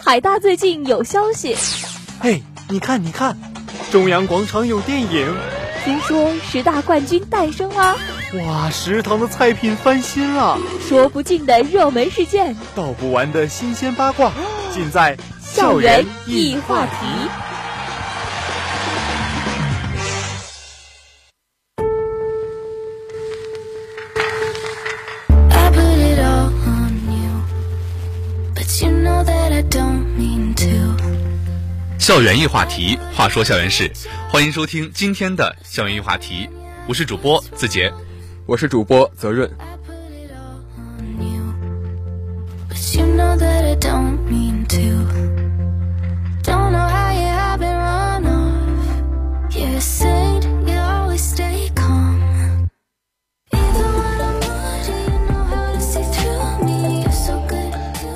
海大最近有消息。嘿，你看，你看，中央广场有电影。听说十大冠军诞生啦！哇，食堂的菜品翻新了。说不尽的热门事件，道不完的新鲜八卦，尽在校园一话题。校园一话题，话说校园事，欢迎收听今天的校园一话题，我是主播字杰，我是主播泽润。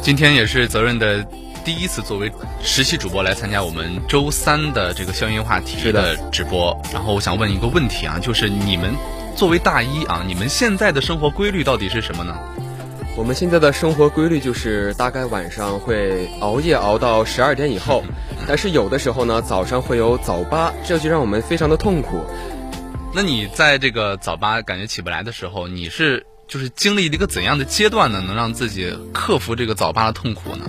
今天也是责任的。第一次作为实习主播来参加我们周三的这个校园话题的直播，然后我想问一个问题啊，就是你们作为大一啊，你们现在的生活规律到底是什么呢？我们现在的生活规律就是大概晚上会熬夜熬到十二点以后，但是有的时候呢，早上会有早八，这就让我们非常的痛苦。那你在这个早八感觉起不来的时候，你是就是经历了一个怎样的阶段呢？能让自己克服这个早八的痛苦呢？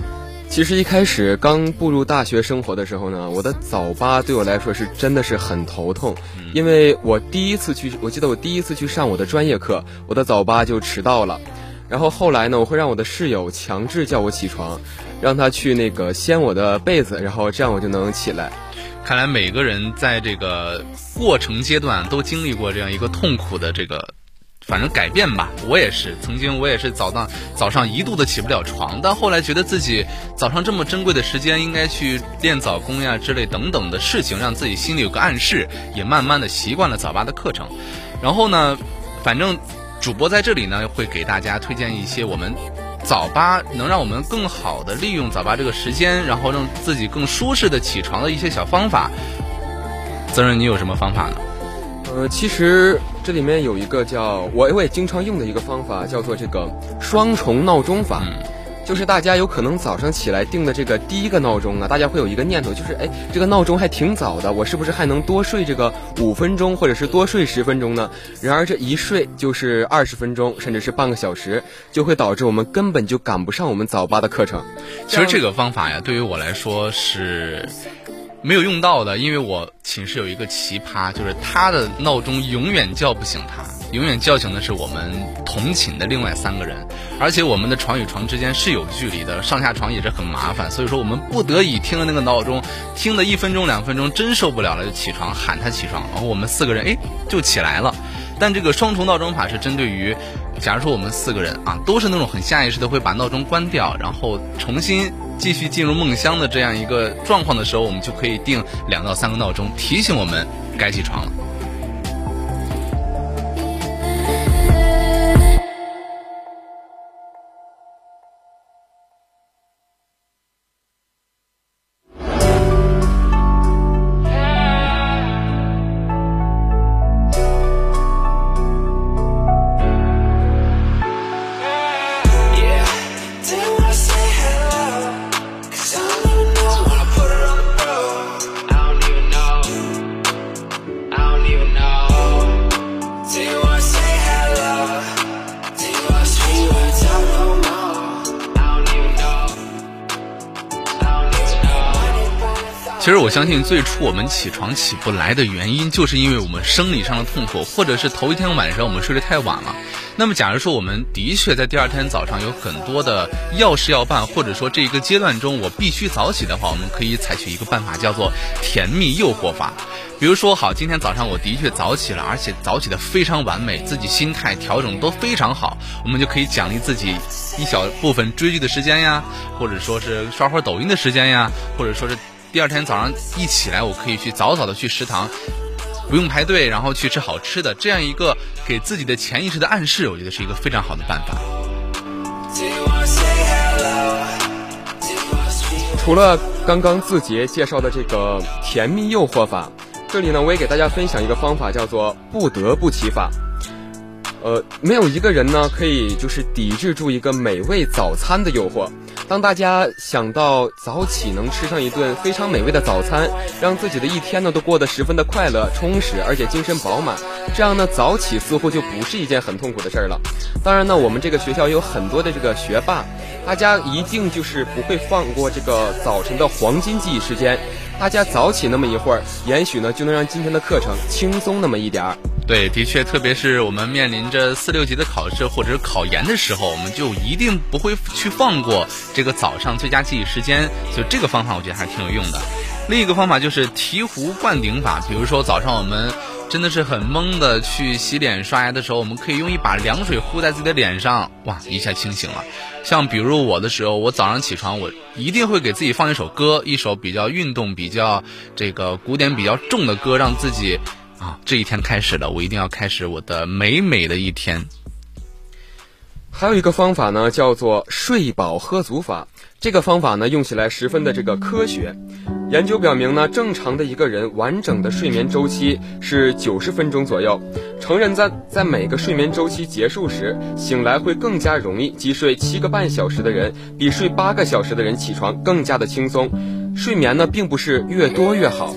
其实一开始刚步入大学生活的时候呢，我的早八对我来说是真的是很头痛，因为我第一次去，我记得我第一次去上我的专业课，我的早八就迟到了，然后后来呢，我会让我的室友强制叫我起床，让他去那个掀我的被子，然后这样我就能起来。看来每个人在这个过程阶段都经历过这样一个痛苦的这个。反正改变吧，我也是，曾经我也是早上早上一度的起不了床，但后来觉得自己早上这么珍贵的时间，应该去练早功呀之类等等的事情，让自己心里有个暗示，也慢慢的习惯了早八的课程。然后呢，反正主播在这里呢，会给大家推荐一些我们早八能让我们更好的利用早八这个时间，然后让自己更舒适的起床的一些小方法。泽润，你有什么方法呢？呃，其实这里面有一个叫我我也经常用的一个方法，叫做这个双重闹钟法。就是大家有可能早上起来定的这个第一个闹钟啊，大家会有一个念头，就是哎，这个闹钟还挺早的，我是不是还能多睡这个五分钟，或者是多睡十分钟呢？然而这一睡就是二十分钟，甚至是半个小时，就会导致我们根本就赶不上我们早八的课程。其实这个方法呀，对于我来说是。没有用到的，因为我寝室有一个奇葩，就是他的闹钟永远叫不醒他，永远叫醒的是我们同寝的另外三个人，而且我们的床与床之间是有距离的，上下床也是很麻烦，所以说我们不得已听了那个闹钟，听了一分钟两分钟，真受不了了就起床喊他起床，然后我们四个人哎就起来了。但这个双重闹钟法是针对于，假如说我们四个人啊都是那种很下意识的会把闹钟关掉，然后重新。继续进入梦乡的这样一个状况的时候，我们就可以定两到三个闹钟，提醒我们该起床了。相信，最初我们起床起不来的原因，就是因为我们生理上的痛苦，或者是头一天晚上我们睡得太晚了。那么，假如说我们的确在第二天早上有很多的要事要办，或者说这一个阶段中我必须早起的话，我们可以采取一个办法，叫做甜蜜诱惑法。比如说，好，今天早上我的确早起了，而且早起的非常完美，自己心态调整都非常好，我们就可以奖励自己一小部分追剧的时间呀，或者说是刷会儿抖音的时间呀，或者说是。第二天早上一起来，我可以去早早的去食堂，不用排队，然后去吃好吃的，这样一个给自己的潜意识的暗示，我觉得是一个非常好的办法。除了刚刚字节介绍的这个甜蜜诱惑法，这里呢我也给大家分享一个方法，叫做不得不起法。呃，没有一个人呢可以就是抵制住一个美味早餐的诱惑。当大家想到早起能吃上一顿非常美味的早餐，让自己的一天呢都过得十分的快乐、充实，而且精神饱满，这样呢早起似乎就不是一件很痛苦的事儿了。当然呢，我们这个学校有很多的这个学霸，大家一定就是不会放过这个早晨的黄金记忆时间。大家早起那么一会儿，也许呢就能让今天的课程轻松那么一点儿。对，的确，特别是我们面临着四六级的考试或者考研的时候，我们就一定不会去放过这个早上最佳记忆时间。所以这个方法我觉得还挺有用的。另一个方法就是醍醐灌顶法，比如说早上我们真的是很懵的去洗脸刷牙的时候，我们可以用一把凉水敷在自己的脸上，哇，一下清醒了。像比如我的时候，我早上起床，我一定会给自己放一首歌，一首比较运动、比较这个古典比较重的歌，让自己。啊，这一天开始了，我一定要开始我的美美的一天。还有一个方法呢，叫做睡饱喝足法。这个方法呢，用起来十分的这个科学。研究表明呢，正常的一个人完整的睡眠周期是九十分钟左右。成人在在每个睡眠周期结束时醒来会更加容易，即睡七个半小时的人比睡八个小时的人起床更加的轻松。睡眠呢，并不是越多越好。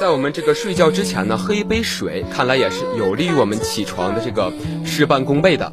在我们这个睡觉之前呢，喝一杯水，看来也是有利于我们起床的这个事半功倍的。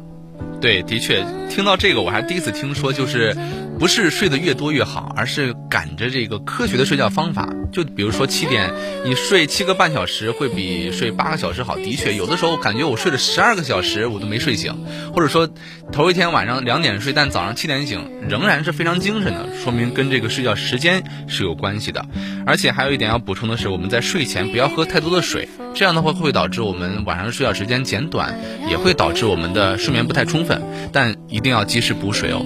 对，的确，听到这个我还第一次听说，就是不是睡得越多越好，而是赶着这个科学的睡觉方法。就比如说七点，你睡七个半小时会比睡八个小时好。的确，有的时候感觉我睡了十二个小时我都没睡醒，或者说头一天晚上两点睡，但早上七点醒，仍然是非常精神的，说明跟这个睡觉时间是有关系的。而且还有一点要补充的是，我们在睡前不要喝太多的水，这样的话会导致我们晚上睡觉时间减短，也会导致我们的睡眠不太充分。但一定要及时补水哦。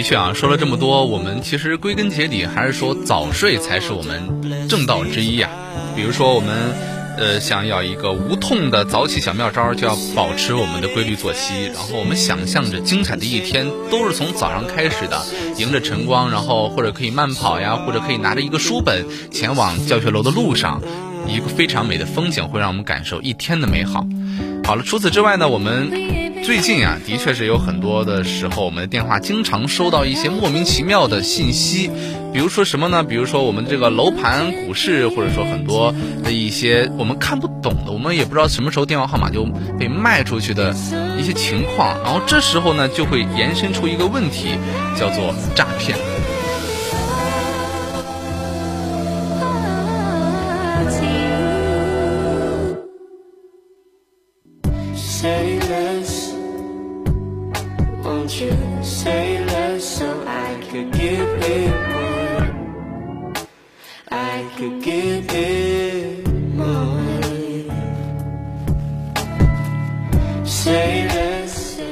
的确啊，说了这么多，我们其实归根结底还是说早睡才是我们正道之一呀。比如说我们，呃，想要一个无痛的早起小妙招，就要保持我们的规律作息。然后我们想象着精彩的一天都是从早上开始的，迎着晨光，然后或者可以慢跑呀，或者可以拿着一个书本前往教学楼的路上，一个非常美的风景会让我们感受一天的美好。好了，除此之外呢，我们。最近啊，的确是有很多的时候，我们的电话经常收到一些莫名其妙的信息，比如说什么呢？比如说我们这个楼盘、股市，或者说很多的一些我们看不懂的，我们也不知道什么时候电话号码就被卖出去的一些情况，然后这时候呢，就会延伸出一个问题，叫做诈骗。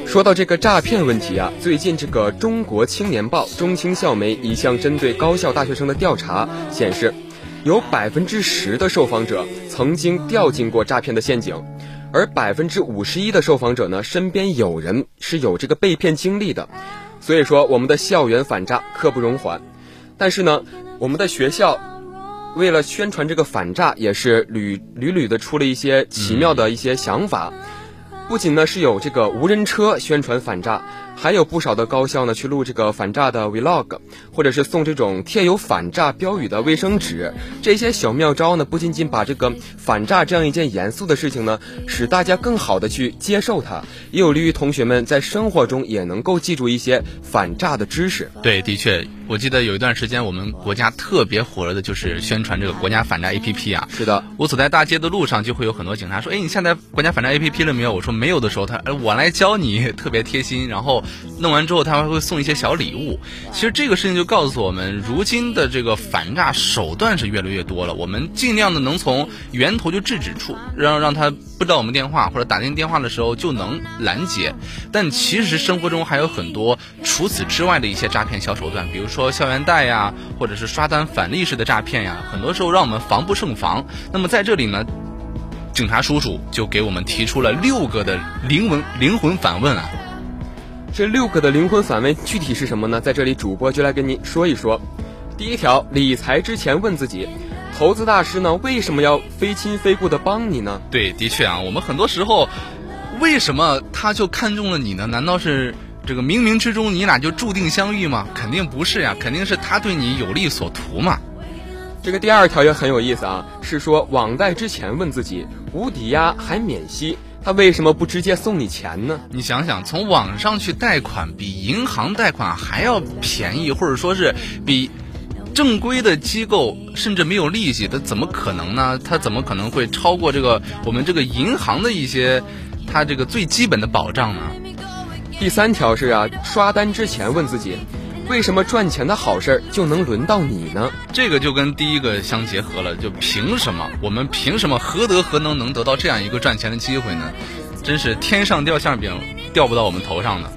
说到这个诈骗问题啊，最近这个《中国青年报》中青校媒一项针对高校大学生的调查显示，有百分之十的受访者曾经掉进过诈骗的陷阱，而百分之五十一的受访者呢，身边有人是有这个被骗经历的。所以说，我们的校园反诈刻不容缓。但是呢，我们的学校为了宣传这个反诈，也是屡屡屡的出了一些奇妙的一些想法。不仅呢是有这个无人车宣传反诈，还有不少的高校呢，去录这个反诈的 vlog，或者是送这种贴有反诈标语的卫生纸。这些小妙招呢，不仅仅把这个反诈这样一件严肃的事情呢，使大家更好的去接受它，也有利于同学们在生活中也能够记住一些反诈的知识。对，的确，我记得有一段时间我们国家特别火热的就是宣传这个国家反诈 APP 啊。是的，我走在大街的路上，就会有很多警察说：“哎，你下载国家反诈 APP 了没有？”我说没有的时候，他哎我来教你，特别贴心。然后弄完之后，他还会送一些小礼物。其实这个事情就告诉我们，如今的这个反诈手段是越来越多了。我们尽量的能从源头就制止处，让让他不知道我们电话或者打进电话的时候就能拦截。但其实生活中还有很多除此之外的一些诈骗小手段，比如说校园贷呀，或者是刷单返利式的诈骗呀，很多时候让我们防不胜防。那么在这里呢？警察叔叔就给我们提出了六个的灵魂灵魂反问啊！这六个的灵魂反问具体是什么呢？在这里主播就来跟您说一说。第一条，理财之前问自己，投资大师呢为什么要非亲非故的帮你呢？对，的确啊，我们很多时候为什么他就看中了你呢？难道是这个冥冥之中你俩就注定相遇吗？肯定不是呀，肯定是他对你有利所图嘛。这个第二条也很有意思啊，是说网贷之前问自己，无抵押还免息，他为什么不直接送你钱呢？你想想，从网上去贷款比银行贷款还要便宜，或者说是比正规的机构甚至没有利息，他怎么可能呢？他怎么可能会超过这个我们这个银行的一些它这个最基本的保障呢？第三条是啊，刷单之前问自己。为什么赚钱的好事儿就能轮到你呢？这个就跟第一个相结合了，就凭什么我们凭什么何德何能能得到这样一个赚钱的机会呢？真是天上掉馅饼，掉不到我们头上呢。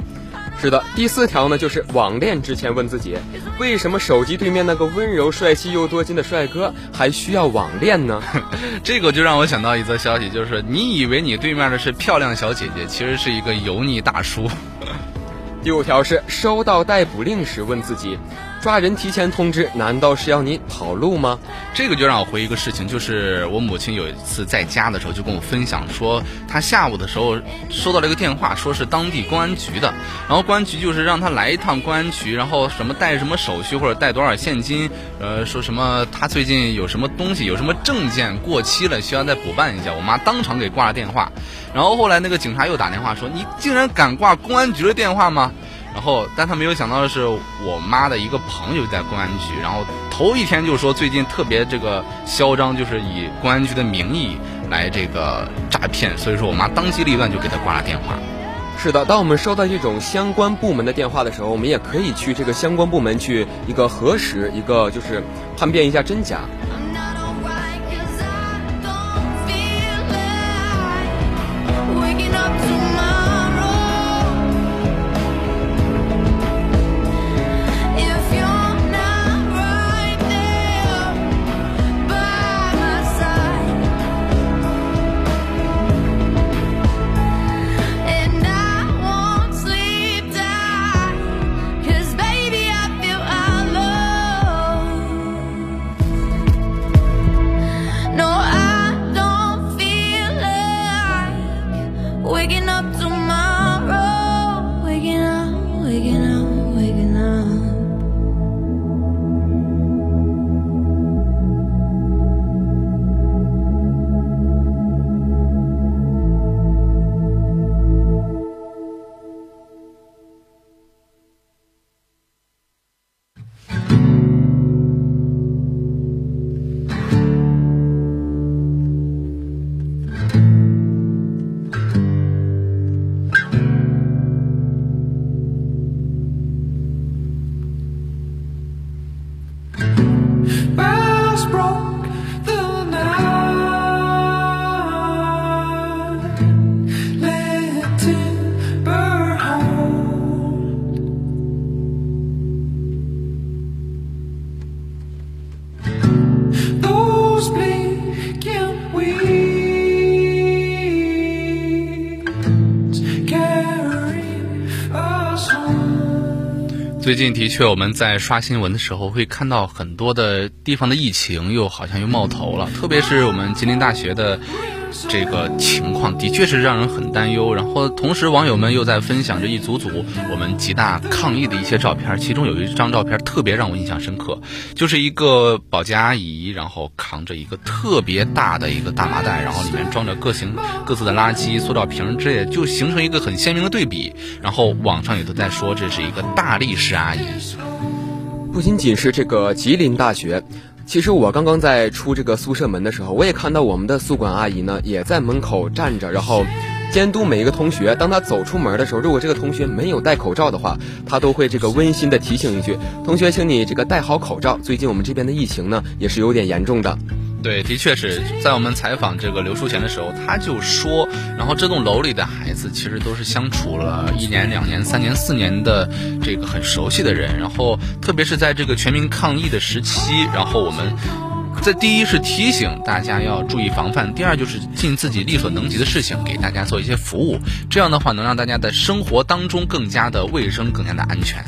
是的，第四条呢，就是网恋之前问自己，为什么手机对面那个温柔帅气又多金的帅哥还需要网恋呢？这个就让我想到一则消息，就是你以为你对面的是漂亮小姐姐，其实是一个油腻大叔。第五条是收到逮捕令时问自己，抓人提前通知，难道是要你跑路吗？这个就让我回忆一个事情，就是我母亲有一次在家的时候就跟我分享说，她下午的时候收到了一个电话，说是当地公安局的，然后公安局就是让她来一趟公安局，然后什么带什么手续或者带多少现金，呃，说什么她最近有什么东西有什么证件过期了，需要再补办一下。我妈当场给挂了电话。然后后来那个警察又打电话说：“你竟然敢挂公安局的电话吗？”然后，但他没有想到的是，我妈的一个朋友在公安局。然后头一天就说最近特别这个嚣张，就是以公安局的名义来这个诈骗。所以说我妈当机立断就给他挂了电话。是的，当我们收到这种相关部门的电话的时候，我们也可以去这个相关部门去一个核实，一个就是判辨一下真假。最近的确，我们在刷新闻的时候会看到很多的地方的疫情又好像又冒头了，特别是我们吉林大学的这个情况的确是让人很担忧。然后同时，网友们又在分享着一组组我们吉大抗议的一些照片，其中有一张照片特别让我印象深刻，就是一个保洁阿姨，然后扛着一个特别大的一个大麻袋，然后里面装着各型各自的垃圾、塑料瓶之类，就形成一个很鲜明的对比。然后网上也都在说这是一个大力士阿姨。不仅仅是这个吉林大学。其实我刚刚在出这个宿舍门的时候，我也看到我们的宿管阿姨呢，也在门口站着，然后监督每一个同学。当他走出门的时候，如果这个同学没有戴口罩的话，他都会这个温馨的提醒一句：“同学，请你这个戴好口罩。”最近我们这边的疫情呢，也是有点严重的。对，的确是在我们采访这个刘淑贤的时候，他就说，然后这栋楼里的孩子其实都是相处了一年、两年、三年、四年的这个很熟悉的人，然后特别是在这个全民抗疫的时期，然后我们在第一是提醒大家要注意防范，第二就是尽自己力所能及的事情给大家做一些服务，这样的话能让大家的生活当中更加的卫生、更加的安全。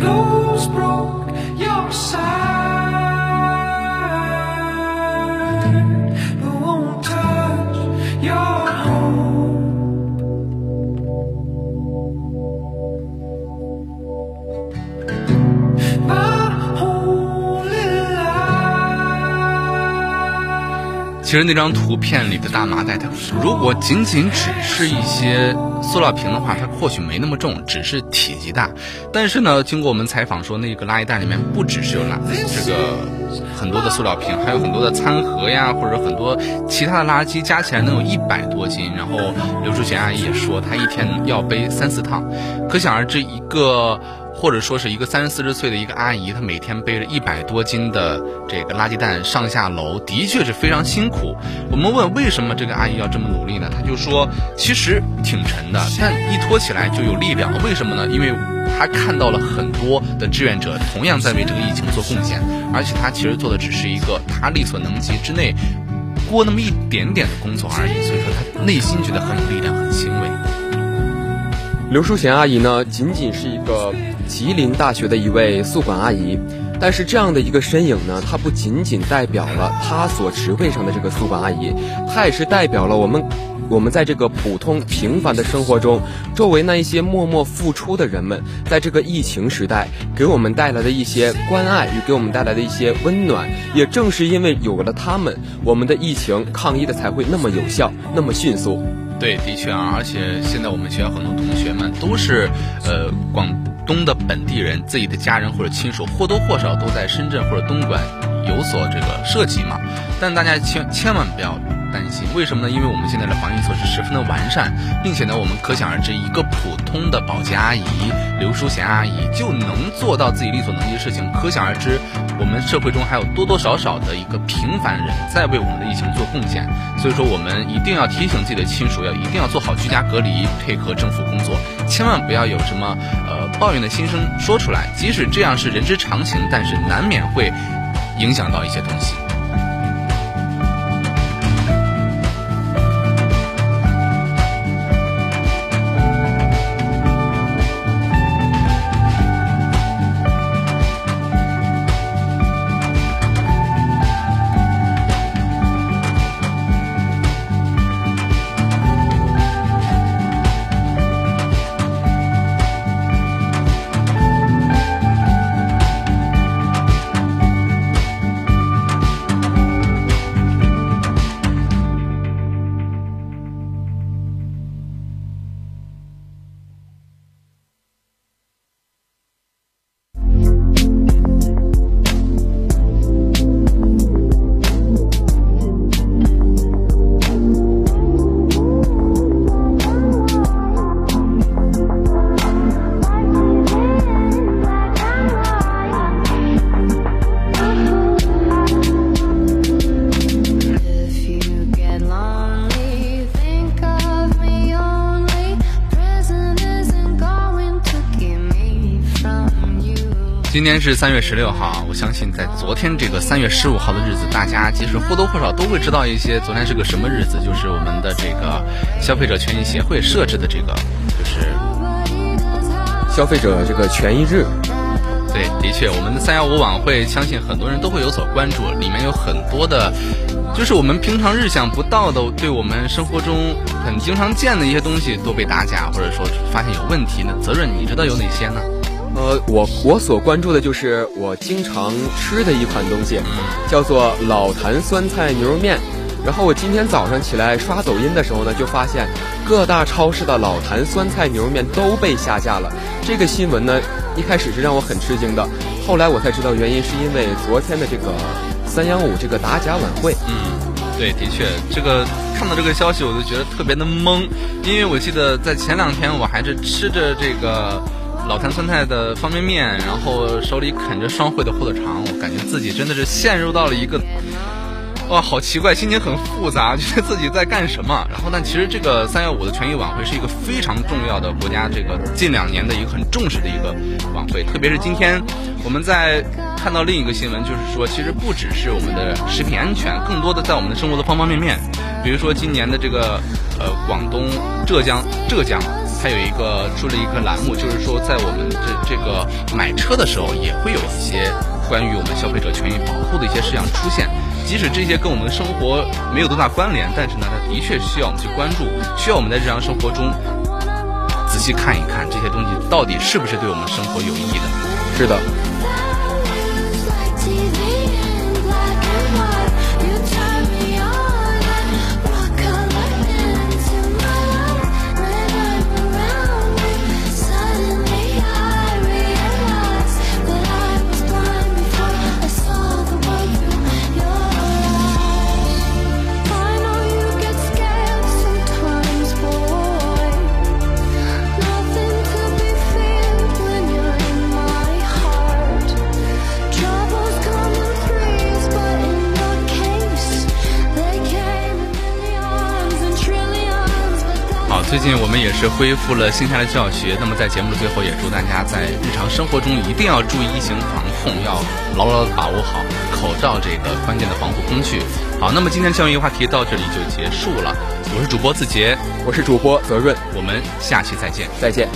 nose broke your side. 其实那张图片里的大麻袋，它如果仅仅只是一些塑料瓶的话，它或许没那么重，只是体积大。但是呢，经过我们采访说，那个垃圾袋里面不只是有垃这个很多的塑料瓶，还有很多的餐盒呀，或者很多其他的垃圾，加起来能有一百多斤。然后刘淑贤阿姨也说，她一天要背三四趟，可想而知一个。或者说是一个三十四十岁的一个阿姨，她每天背着一百多斤的这个垃圾袋上下楼，的确是非常辛苦。我们问为什么这个阿姨要这么努力呢？她就说，其实挺沉的，但一拖起来就有力量。为什么呢？因为她看到了很多的志愿者同样在为这个疫情做贡献，而且她其实做的只是一个她力所能及之内过那么一点点的工作而已。所以说，她内心觉得很有力量，很欣慰。刘淑贤阿姨呢，仅仅是一个。吉林大学的一位宿管阿姨，但是这样的一个身影呢，她不仅仅代表了她所职位上的这个宿管阿姨，她也是代表了我们，我们在这个普通平凡的生活中，周围那一些默默付出的人们，在这个疫情时代给我们带来的一些关爱与给我们带来的一些温暖，也正是因为有了他们，我们的疫情抗疫的才会那么有效，那么迅速。对，的确啊，而且现在我们学校很多同学们都是，呃，广。东的本地人，自己的家人或者亲属或多或少都在深圳或者东莞有所这个涉及嘛，但大家千千万不要。担心为什么呢？因为我们现在的防疫措施十分的完善，并且呢，我们可想而知，一个普通的保洁阿姨刘淑贤阿姨就能做到自己力所能及的事情。可想而知，我们社会中还有多多少少的一个平凡人在为我们的疫情做贡献。所以说，我们一定要提醒自己的亲属，要一定要做好居家隔离，配合政府工作，千万不要有什么呃抱怨的心声说出来。即使这样是人之常情，但是难免会影响到一些东西。今天是三月十六号，我相信在昨天这个三月十五号的日子，大家其实或多或少都会知道一些。昨天是个什么日子？就是我们的这个消费者权益协会设置的这个，就是消费者这个权益日。对，的确，我们的三幺五晚会，相信很多人都会有所关注，里面有很多的，就是我们平常日想不到的，对我们生活中很经常见的一些东西都被打假，或者说发现有问题呢。责任你知道有哪些呢？呃，我我所关注的就是我经常吃的一款东西，叫做老坛酸菜牛肉面。然后我今天早上起来刷抖音的时候呢，就发现各大超市的老坛酸菜牛肉面都被下架了。这个新闻呢，一开始是让我很吃惊的，后来我才知道原因是因为昨天的这个三幺五这个打假晚会。嗯，对，的确，这个看到这个消息我就觉得特别的懵，因为我记得在前两天我还是吃着这个。老坛酸菜的方便面，然后手里啃着双汇的火腿肠，我感觉自己真的是陷入到了一个，哇，好奇怪，心情很复杂，觉得自己在干什么。然后，但其实这个三幺五的权益晚会是一个非常重要的国家这个近两年的一个很重视的一个晚会，特别是今天我们在看到另一个新闻，就是说，其实不只是我们的食品安全，更多的在我们的生活的方方面面，比如说今年的这个呃广东、浙江、浙江。它有一个出了一个栏目，就是说在我们这这个买车的时候，也会有一些关于我们消费者权益保护的一些事项出现。即使这些跟我们的生活没有多大关联，但是呢，它的确需要我们去关注，需要我们在日常生活中仔细看一看这些东西到底是不是对我们生活有益的。是的。最近我们也是恢复了线下的教学，那么在节目的最后，也祝大家在日常生活中一定要注意疫情防控，要牢牢的把握好口罩这个关键的防护工具。好，那么今天教育话题到这里就结束了。我是主播字杰，我是主播泽润，我们下期再见，再见。